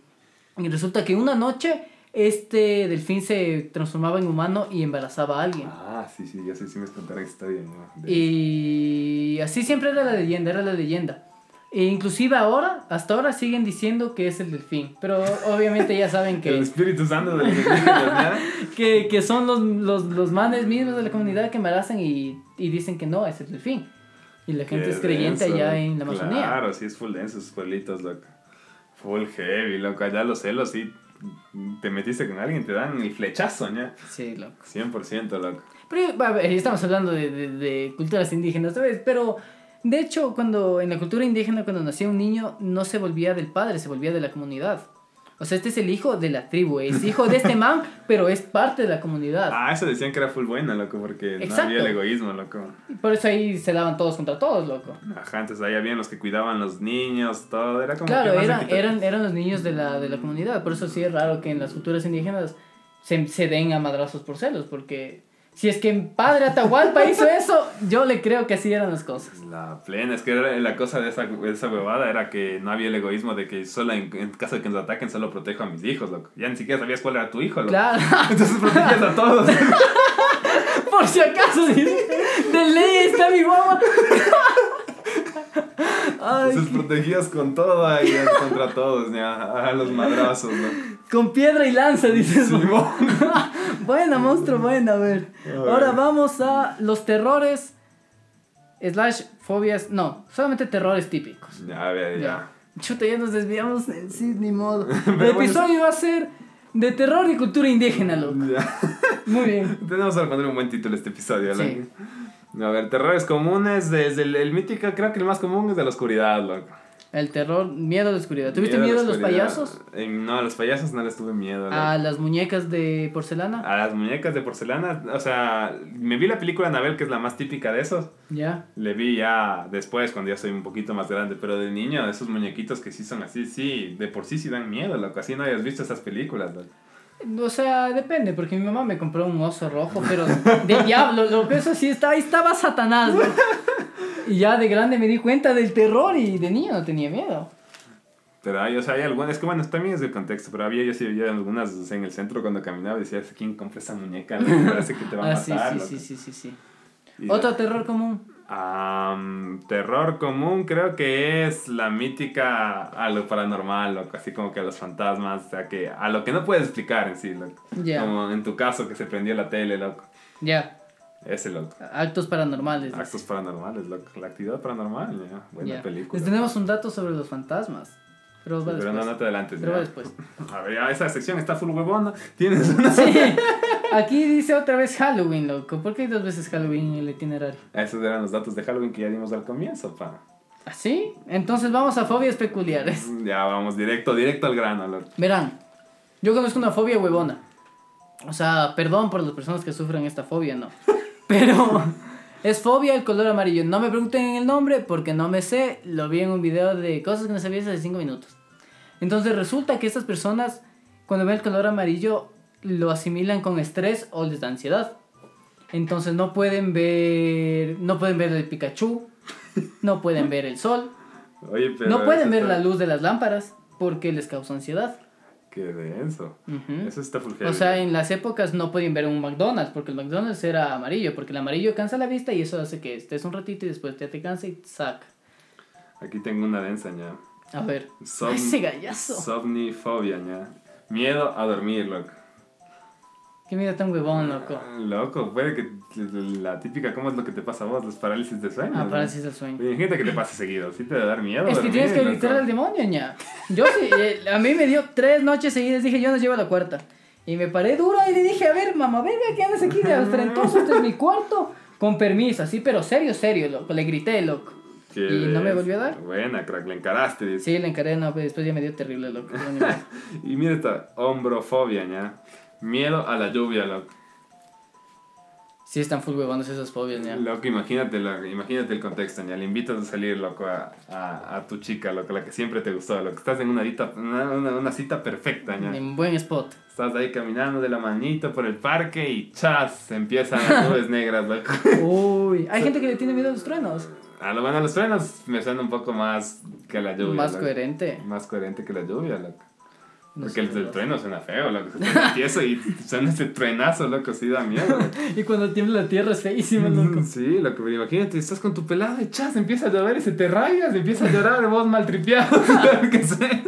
y resulta que una noche este delfín se transformaba en humano y embarazaba a alguien. Ah, sí, sí, ya sé si me contaron historia. ¿no? De- Y así siempre era la leyenda, era la leyenda. E inclusive ahora, hasta ahora siguen diciendo que es el delfín. Pero obviamente ya saben El que, Espíritu Santo de los delfines, ¿ya? que, que son los, los, los manes mismos de la comunidad que embarazan y, y dicen que no, es el delfín. Y la gente Qué es creyente denso, allá en la Amazonía. Claro, sí, es full denso esos pueblitos, loco. Full heavy, loco. Allá los celos, sí. Te metiste con alguien, te dan el flechazo, ¿ya? Sí, loco. 100%, loco. Pero a ver, estamos hablando de, de, de culturas indígenas, ¿sabes? Pero de hecho, cuando en la cultura indígena, cuando nacía un niño, no se volvía del padre, se volvía de la comunidad. O sea, este es el hijo de la tribu, es hijo de este man, pero es parte de la comunidad. Ah, eso decían que era full buena, loco, porque no había el egoísmo, loco. Por eso ahí se daban todos contra todos, loco. Ajá, entonces ahí habían los que cuidaban los niños, todo. Era como Claro, que eran, eran, eran los niños de la, de la comunidad. Por eso sí es raro que en las culturas indígenas se, se den a madrazos por celos, porque si es que padre Atahualpa hizo eso, yo le creo que así eran las cosas. La plena, es que era- la cosa de esa, de esa huevada era que no había el egoísmo de que solo en, en caso de que nos ataquen solo protejo a mis hijos, loco. Ya ni siquiera sabías cuál era tu hijo, loco. Claro, Entonces protegías a todos. por si acaso, de ley está mi guagua. Ay, Entonces protegías con todo ahí contra todos, ya, a los madrazos, ¿no? con piedra y lanza, dices. Simón. buena, monstruo, buena, a ver. Ahora vamos a los terrores, slash fobias, no, solamente terrores típicos. Ya, a ver, ya. Ya. Chuta, ya nos desviamos, eh, sí, ni modo. El bueno, episodio va a ser de terror y cultura indígena, loco. Ya. Muy bien. Tenemos que poner un buen título a este episodio. Sí. A ver, terrores comunes, desde el, el mítico, creo que el más común es de la oscuridad, loco. El terror, miedo a la oscuridad. ¿Tuviste Miedo miedo a los payasos? Eh, no, a los payasos no les tuve miedo. ¿A las muñecas de porcelana? A las muñecas de porcelana, o sea, me vi la película Anabel, que es la más típica de esos. Ya. Le vi ya después, cuando ya soy un poquito más grande, pero de niño, esos muñequitos que sí son así, sí, de por sí sí dan miedo, loco. Así no hayas visto esas películas, loco. O sea, depende, porque mi mamá me compró un oso rojo, pero de diablo, lo que eso sí está, ahí estaba Satanás, ¿no? Y ya de grande me di cuenta del terror y de niño no tenía miedo. Pero hay, o sea, hay algunas, es que bueno, también es del contexto, pero había, yo sí veía algunas, o sea, en el centro cuando caminaba y decía, ¿quién compra esa muñeca? Me parece que te va a Ah, sí, matar. sí, loco". sí, sí, sí, Otro terror común. Am, terror común creo que es la mítica a lo paranormal, loco, así como que a los fantasmas, o sea, que a lo que no puedes explicar en sí, loco. Como en tu caso que se prendió la tele, loco. Ya. Ese, loco. Actos paranormales. Actos paranormales, loco. La actividad paranormal, ya. Buena película. Les tenemos un dato sobre los fantasmas. Pero va Pero no, no te adelantes. Pero va después. A ver, ya esa sección está full huevona. Tienes una... Sí. Aquí dice otra vez Halloween, loco. ¿Por qué hay dos veces Halloween en el itinerario? Esos eran los datos de Halloween que ya dimos al comienzo, pa. ¿Así? Entonces vamos a fobias peculiares. Ya vamos directo, directo al grano, loco. Verán, yo conozco una fobia huevona. O sea, perdón por las personas que sufren esta fobia, no. Pero es fobia al color amarillo. No me pregunten el nombre porque no me sé. Lo vi en un video de cosas que no sabía hace 5 minutos. Entonces resulta que estas personas, cuando ven el color amarillo, lo asimilan con estrés o les da ansiedad. Entonces no pueden ver, no pueden ver el Pikachu, no pueden ver el sol, Oye, pero. no pueden ver está- la luz de las lámparas. porque les causa ansiedad. Qué denso. Eso está full O heavy. sea, en las épocas no podían ver un McDonald's porque el McDonald's era amarillo, porque el amarillo cansa la vista y eso hace que estés un ratito y después ya te cansa y te saca. Aquí tengo una densa, ña. A ver. Som- Ese gallazo. Somnifobia, ña. Miedo a dormir, loco. Qué miedo tan huevón, loco. Loco, puede que la típica, ¿cómo es lo que te pasa a vos? Los parálisis de sueño. Ah, parálisis del sueño. Oye, Imagínate que te pase seguido, sí te va a dar miedo. Es que tienes que gritar al demonio, ña. Yo sí, eh, a mí me dio tres noches seguidas, dije, yo no llevo la cuarta. Y me paré duro y le dije, a ver, mamá, venga, ¿qué andas aquí de afrentoso? Este es mi cuarto. Con permiso, así, pero serio, serio, loco. Le grité, loco. Qué y no me volvió a dar. Buena, crack, le encaraste. dice. Sí, le encaré, no, pero después ya me dio terrible, loco. Y mira esta hombrofobia, ña. Miedo a la lluvia, loco. Sí, están full huevones esas fobias, ña. Loco, imagínate, loco, imagínate el contexto, ña. Le invitas a salir, loco, a, a, a tu chica, loco, la que siempre te gustó, loco. Estás en una, dita- una, una, una cita perfecta, ña. En buen spot. Estás ahí caminando de la manito por el parque y chas, empiezan las nubes negras, loco. Uy, hay gente que le tiene miedo a los truenos. A lo bueno, los frenos me suena un poco más que la lluvia. Más loco. coherente. Más coherente que la lluvia, loco. No Porque el trueno suena feo, loco. Se suena tieso y suena ese truenazo, loco, sí da miedo. Y cuando tiembla la tierra es feísimo, loco. Sí, loco, pero imagínate, estás con tu pelado y chas, empieza a llover y se te rayas, empieza a llorar, vos maltripeado, claro que sé.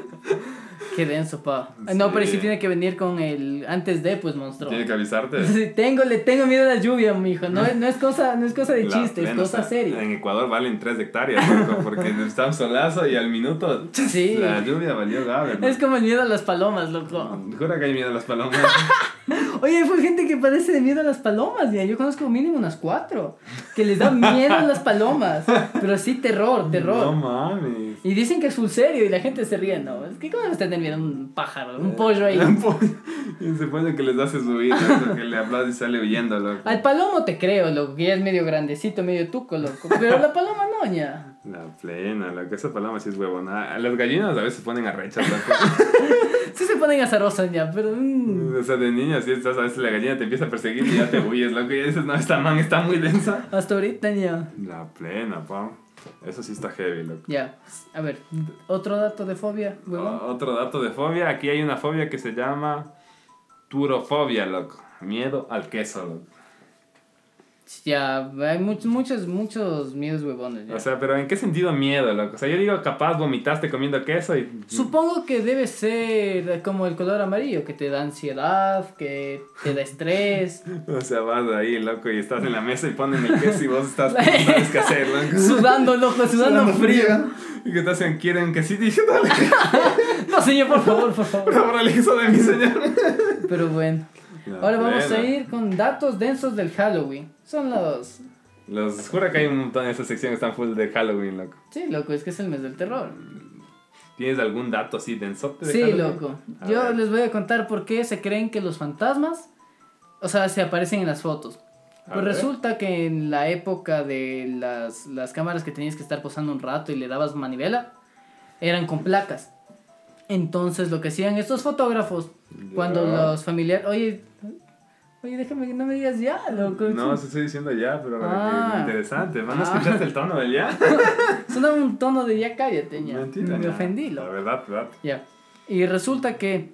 Qué denso, pa. No, pero sí tiene que venir con el antes de, pues, monstruo. Tiene que avisarte. Sí, tengo, le tengo miedo a la lluvia, mijo. No, es- no es cosa, no es cosa de La chiste, es cosa o sea, seria. En Ecuador valen 3 hectáreas, loco, porque está un solazo y al minuto Sí. la lluvia valió grave. Es como el miedo a las palomas, loco. Jura que hay miedo a las palomas. Oye, full gente que padece de miedo a las palomas, ya. Yo conozco mínimo unas cuatro. Que les da miedo a las palomas. Pero sí, terror, terror. No mames. Y dicen que es full serio y la gente se ríe, ¿no? Es que ¿cómo vas a tener miedo a un pájaro, un pollo ahí? Un pollo. Y se pone que les hace subir, que le hablas y sale huyendo, loco. Al palomo te creo, loco, que ya es medio grandecito, medio tuco, loco. Pero la paloma no, ya. La plena, loco. Esa paloma sí es huevona. A Las gallinas a veces se ponen arrechas, loco. Sí se ponen azarosas ya, pero... mm, O sea, de niño, si estás, a veces la gallina te empieza a perseguir y ya te huyes, loco. Y dices, no, esta man está muy densa. hasta ahorita ya. La plena, pa. Eso sí está heavy, loco. Ya, a ver, otro dato de fobia, huevón. O- otro dato de fobia. Aquí hay una fobia que se llama turofobia, loco. Miedo al queso, loco. Ya, hay muchos, muchos, muchos miedos huevones. ya. O sea, pero ¿en qué sentido miedo, loco? O sea, yo digo, capaz vomitaste comiendo queso y... Supongo que debe ser como el color amarillo, que te da ansiedad, que te da estrés, O sea, vas ahí, loco, y estás en la mesa y ponen el queso y vos estás... No sabes qué hacer, loco. sudando, loco, sudando frío. Y que te hacen, quieren que sí, dije, dale, No, señor, por favor, por favor. por favor, el de mi señor. Pero bueno. Ahora vamos a ir con datos densos del Halloween. Son los... Los juro que hay un montón de esa sección que están full de Halloween, loco. Sí, loco, es que es el mes del terror. ¿Tienes algún dato así densote de Sí, Halloween? loco. A Yo ver. les voy a contar por qué se creen que los fantasmas, o sea, se aparecen en las fotos. A Pues ver. resulta que en la época de las, las cámaras que tenías que estar posando un rato y le dabas manivela, eran con placas. Entonces lo que hacían estos fotógrafos, cuando Ya. los familiares, oye, oye, déjame que no me digas ya, loco. No, se estoy diciendo ya, pero Ah. interesante. ¿No Ah. escuchaste el tono del ya? Suena un tono de ya cállate, ya. Mentira, me ya. ofendí, La loco. verdad, verdad. Ya. Y resulta que,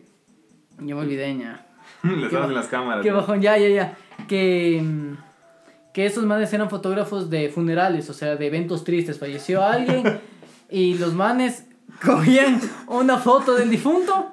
yo me olvidé, ya. Les en las cámaras. ¿no? bajón, ya, ya, ya. Que, que esos manes eran fotógrafos de funerales, o sea, de eventos tristes. Falleció alguien y los manes cogían una foto del difunto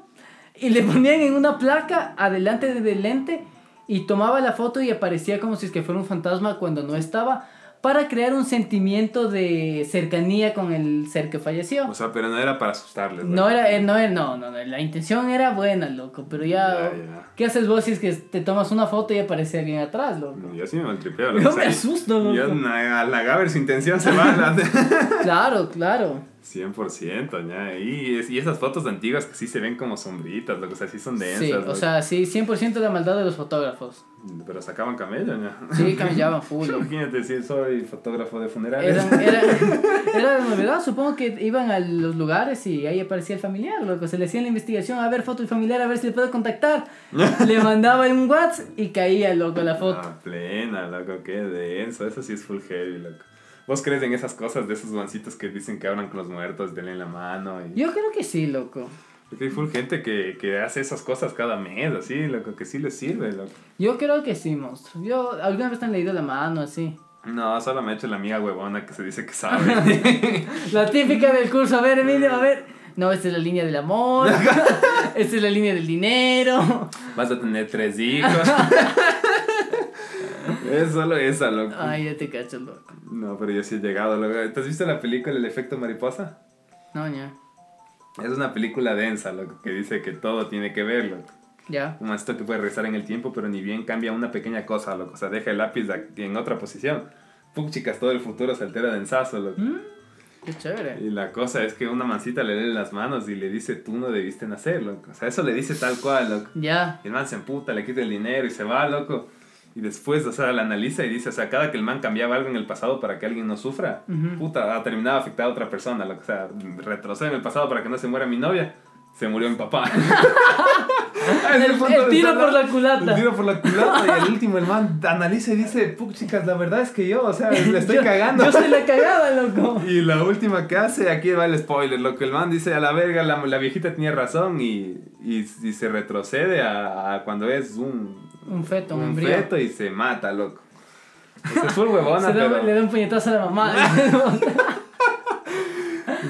y le ponían en una placa adelante del lente y tomaba la foto y aparecía como si es que fuera un fantasma cuando no estaba para crear un sentimiento de cercanía con el ser que falleció. O sea, pero no era para asustarles. No era, eh, no, era- no, no, no, la intención era buena, loco, pero ya, Ya, ya. ¿qué haces vos si es que te tomas una foto y aparece alguien atrás, loco? Yo sí me maltripeo. Yo me asusto, loco. Yo, na- a la Gaber su intención se va. la- Claro, claro. 100%, ya. Y, es- y esas fotos antiguas que sí se ven como sombritas, loco, o sea, sí son densas. Sí, o sea, sí, 100% la maldad de los fotógrafos. Pero sacaban camello, ya. Sí, camillaban full. Imagínate si soy fotógrafo de funerales. Era, era, era la novedad, supongo que iban a los lugares y ahí aparecía el familiar, loco. Se le hacía la investigación, a ver, foto del familiar, a ver si le puedo contactar. le mandaba un WhatsApp y caía, loco, la foto. Ah, plena, loco, qué denso. Eso sí es full heavy, loco. ¿Vos crees en esas cosas de esos mancitos que dicen que hablan con los muertos, denle la mano? Y... Yo creo que sí, loco. Porque hay full gente que, que hace esas cosas cada mes, así, loco, que sí les sirve, loco. Yo creo que sí, monstruo. Yo, ¿alguna vez te han leído la mano así? No, solo me ha hecho la amiga huevona que se dice que sabe. La típica del curso. A ver, Emilio, a ver. No, esta es la línea del amor. esta es la línea del dinero. Vas a tener tres hijos. es solo esa, loco. Ay, ya te cacho, loco. No, pero yo sí he llegado, loco. ¿Te has visto la película El efecto mariposa? No, ya. Es una película densa, loco, que dice que todo tiene que ver, loco. Ya. Un esto que puede regresar en el tiempo, pero ni bien cambia una pequeña cosa, loco. O sea, deja el lápiz en otra posición. Pum, chicas, todo el futuro se altera densazo, loco. Mm, Qué chévere. Y la cosa es que una mancita le lee las manos y le dice, tú no debiste nacer, loco. O sea, eso le dice tal cual, loco. Ya. Y el man se emputa, le quita el dinero y se va, loco. Y después, o sea, la analiza y dice, o sea, cada que el man cambiaba algo en el pasado para que alguien no sufra, puta, ha terminado afectado a otra persona. O sea, retrocede en el pasado para que no se muera mi novia, se murió mi papá. El, el tiro por la El culata. tiro por la culata y el último el man analiza y dice, puc, chicas, la verdad es que yo, o sea, le estoy Yo- cagando. Yo soy la cagada, loco. Y la última que hace, aquí va el spoiler, lo que el man dice, a la verga, la, la viejita tenía razón y, y, y se retrocede a, a cuando es un, Un feto, un, un embrión. feto y se mata, loco. O sea, es full huevona, da- pero, Le da un puñetazo a la mamá.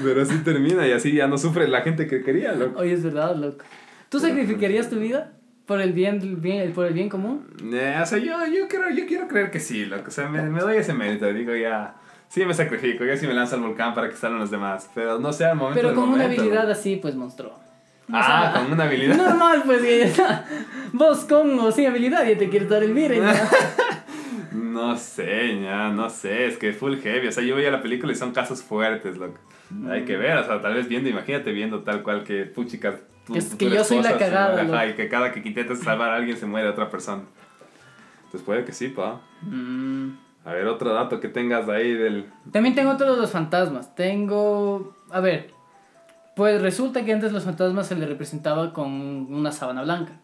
pero así termina y así ya no sufre la gente que quería, loco. Oye, es verdad, loco. ¿Tú sacrificarías tu vida por el bien, bien, por el bien común? Eh, o sea, yo, yo, quiero, yo quiero creer que sí, loco. O sea, me, me doy ese mérito. Digo, ya, sí me sacrifico, ya sí me lanzo al volcán para que salgan los demás. Pero no sea el momento Pero con una momento, habilidad loco. así, pues, monstruo. Ah, O sea, con una habilidad. Normal, pues, que ya está. Vos con o sin habilidad ya te quieres dar el vire. ya. No sé, ya, no sé, es que es full heavy. O sea, yo veía la película y son casos fuertes, loco. Hay que ver, o sea, tal vez viendo, imagínate viendo tal cual que, puchicas, es que yo soy la cagada, ajá, y que cada que intentas salvar a alguien se muere otra persona. Entonces puede que sí, pa. Mm. A ver, otro dato que tengas ahí del... También tengo otro de los fantasmas. Tengo. A ver. Pues resulta que antes los fantasmas se les representaba con una sábana blanca.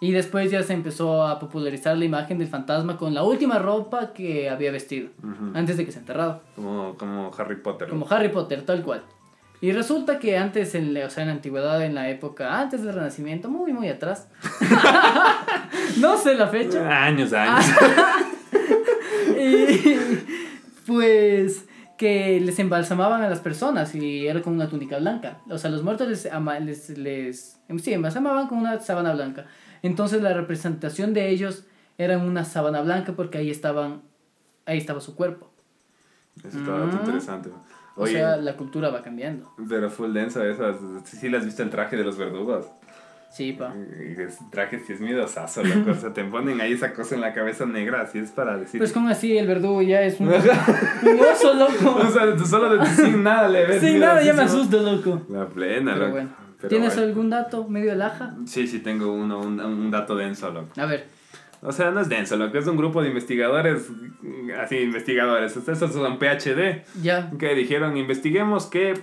Y después ya se empezó a popularizar la imagen del fantasma con la última ropa que había vestido. Antes de que se enterrara. Como, como Harry Potter. Como Harry Potter, tal cual. Y resulta que antes, en, la- o sea, en la antigüedad, en la época, antes del Renacimiento, muy, muy atrás. no sé la fecha. Años, años. Y pues que les embalsamaban a las personas y era con una túnica blanca. O sea, los muertos les, ama- les, les sí, embalsamaban con una sábana blanca. Entonces la representación de ellos era una sábana blanca porque ahí estaban, ahí estaba su cuerpo. Eso está Mm. interesante. O Oye, sea, la cultura va cambiando. pero full denso esas. Sí, sí, las viste el traje de los verdugos. Sí, pa. Y ese traje sí es miedosazo, la cosa. Te ponen ahí esa cosa en la cabeza negra, así es para decir. Pues como así, el verdugo ya es un, un oso, o loco. sea, tú solo de sin nada le ves. Sin nada ya me asusto, loco. La plena, Pero loco. bueno. Pero ¿Tienes bueno. algún dato medio laja? Sí, sí, tengo uno, un, un dato denso, loco. A ver. O sea, no es denso, loco. Es un grupo de investigadores, así, investigadores. Estos son PhD, Ya. que dijeron, investiguemos qué,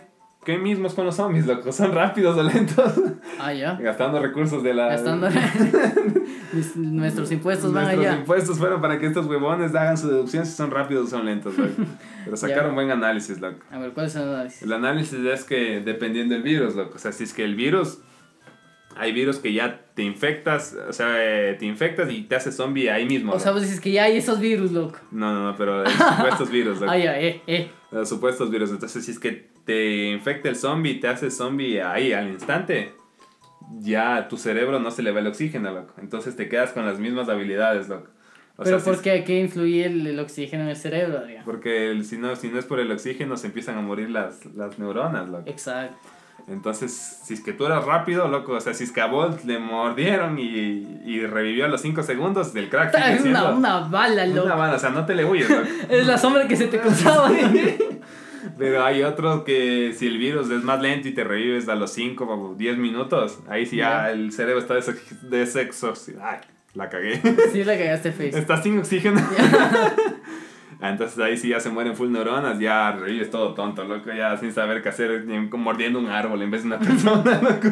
qué mismos con los zombies, loco. ¿Son rápidos o lentos? Ah, ya. Gastando recursos de la... Gastando nuestros impuestos van Nuestros allá. impuestos fueron para que estos huevones hagan su deducción si son rápidos o son lentos, loco. Pero sacaron buen análisis, loco. A ver, ¿cuál es el análisis? El análisis es que dependiendo del virus, loco. O sea, si es que el virus. Hay virus que ya te infectas, o sea, eh, te infectas y te haces zombie ahí mismo. O sea, vos dices que ya hay esos virus, loco. No, no, no, pero los supuestos virus, loco. Ah, ya, eh, eh. Los supuestos virus. Entonces, si es que te infecta el zombie y te haces zombie ahí al instante, ya tu cerebro no se le va el oxígeno, loco. Entonces te quedas con las mismas habilidades, loco. O Pero sea, si ¿por es- qué? ¿Qué influye el, el oxígeno en el cerebro, Adrián? Porque el- si, no, si no es por el oxígeno, se empiezan a morir las, las neuronas, loco. Exacto. Entonces, si es que tú eras rápido, loco, o sea, si es que a Bolt le mordieron y, y revivió a los 5 segundos del crack, Es una, una bala, una loco. bala, o sea, no te le huyes, loco. Es la sombra que se te cruzaba. Pero hay otro que si el virus es más lento y te revives a los 5 o 10 minutos, ahí sí ya el cerebro está desex- desexoxidado. Ay, la cagué. sí, la cagaste face. está sin oxígeno. Ah, Entonces ahí sí ya se mueren full neuronas, ya revives todo tonto, loco, ya sin saber qué hacer, mordiendo un árbol en vez de una persona, loco.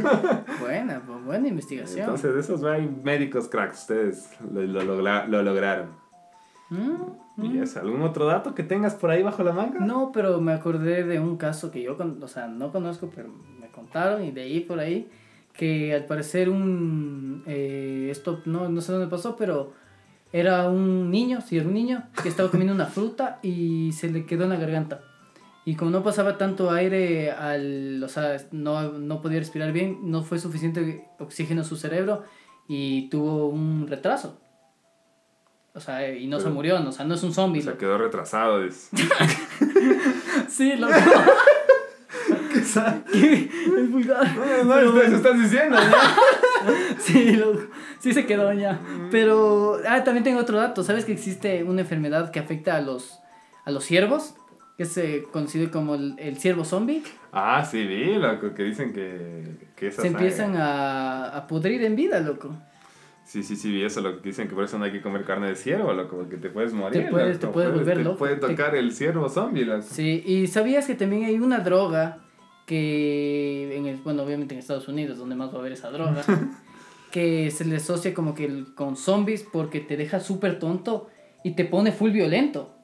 Buena, pues, buena investigación. Entonces, esos hay médicos cracks, ustedes lo, lo, lo lograron. Mm, ¿Y eso? ¿Algún otro dato que tengas por ahí bajo la manga? No, pero me acordé de un caso que yo, o sea, no conozco, pero me contaron y de ahí por ahí que al parecer un eh, esto no, no sé dónde pasó pero era un niño sí era un niño que estaba comiendo una fruta y se le quedó en la garganta y como no pasaba tanto aire al o sea no, no podía respirar bien no fue suficiente oxígeno a su cerebro y tuvo un retraso o sea, y no se Pero- murió, no, o sea, no es un zombie. O sea, quedó retrasado. es- Sí, loco. ¿Qué? Es vulgar. No, no, eso estás diciendo, ya. Sí, loco. Sí se quedó ya. Pero, ah, también tengo otro dato. ¿Sabes que existe una enfermedad que afecta a los, a los ciervos? Que se conoce como el, el ciervo zombie. Ah, sí, vi, loco, que dicen que, que Se empiezan a, a pudrir en vida, loco. Sí, sí, sí, eso, lo que dicen que por eso no hay que comer carne de ciervo, loco, porque te puedes morir. Te puedes- loco, te puedes volver te loco. puede Te- tocar el ciervo zombie, loco. Sí, y sabías que también hay una droga que, en el, bueno, obviamente en Estados Unidos, donde más va a haber esa droga, que se le asocia como que el- con zombies porque te deja súper tonto y te pone full violento.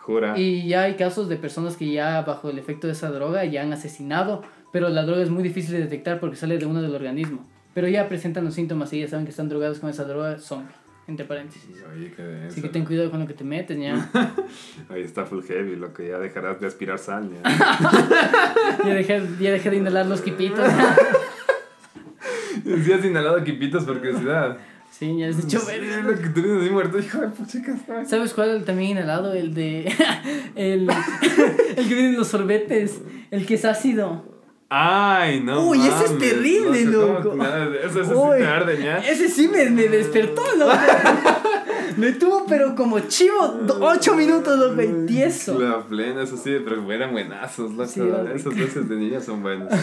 Jura. Y ya hay casos de personas que ya bajo el efecto de esa droga ya han asesinado, pero la droga es muy difícil de detectar porque sale de uno del organismo. Pero ya presentan los síntomas y ya saben que están drogados con esa droga zombie, entre paréntesis. Oye, qué denso, Así que ten cuidado con lo que te metes, ya. Ahí está full heavy, loco, ya dejarás de aspirar sal, ya. Ya dejé, ya dejé de inhalar los quipitos. Si has inhalado quipitos por curiosidad. Sí, ya has hecho Sí, verga. lo que tú eres así muerto, hijo de puchica. ¿Sabes cuál también inhalado? El de. El, el que viene en los sorbetes. El que es ácido. Ay, no. Uy, ese es terrible, ¿cómo loco. de Eso, eso sí Uy, te arde, ya. Ese sí me, me despertó, loco. me tuvo, pero como chivo, do- ocho minutos, loco, y tieso. La plena, eso sí, pero eran buenazos, loco. Sí. Esos veces de niña son buenos.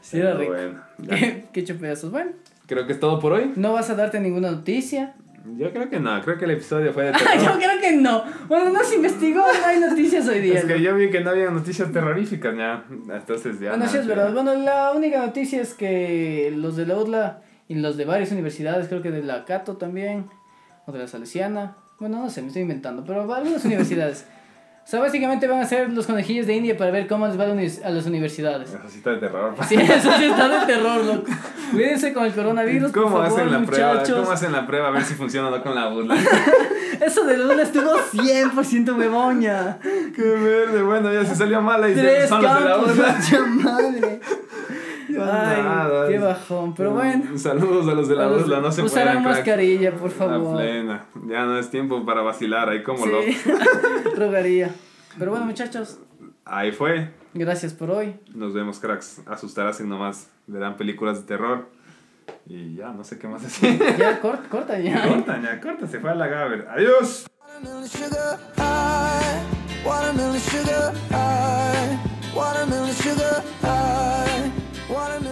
Sí, era rico. Bueno. Qué, qué chupedazos. Bueno, Creo que es todo por hoy. no vas a darte ninguna noticia. Yo creo que no, creo que el episodio fue de Yo terror. creo que no. Bueno, no se investigó, no hay noticias hoy día. es que yo vi que no había noticias terroríficas ya. Entonces ya. Bueno, sí es verdad. Bueno, la única noticia es que los de la UDLA y los de varias universidades, creo que de la Cato también, o de la Salesiana, bueno, no sé, me estoy inventando, pero algunas universidades. O sea, básicamente van a ser los conejillos de India para ver cómo les va a las universidades. Eso sí está de terror. Sí, eso sí está de terror, loco. Cuídense con el coronavirus, por ¿Cómo favor, hacen la prueba? ¿Cómo hacen la prueba a ver si funciona o no con la burla? Eso de la UDLA estuvo 100% huevoña. Qué verde, bueno, ya se salió mala y Tres son los de la burla. madre. Ay, nada. qué bajón, pero bueno. Saludos a los de la los- burla, no se Usarán mascarilla, por favor. plena. Ya no es tiempo para vacilar ahí como loco. Sí, rogaría. Pero bueno, muchachos, Ahí fue. gracias por hoy. Nos vemos, cracks. Asustarás y nomás. Verán películas de terror. Y ya, no sé qué más decir. Ya, corta, corta ya. corta, ya, corta. Se fue a la Gaber. Adiós. Watermelon sugar high, watermelon sugar high, watermelon sugar high. Wanna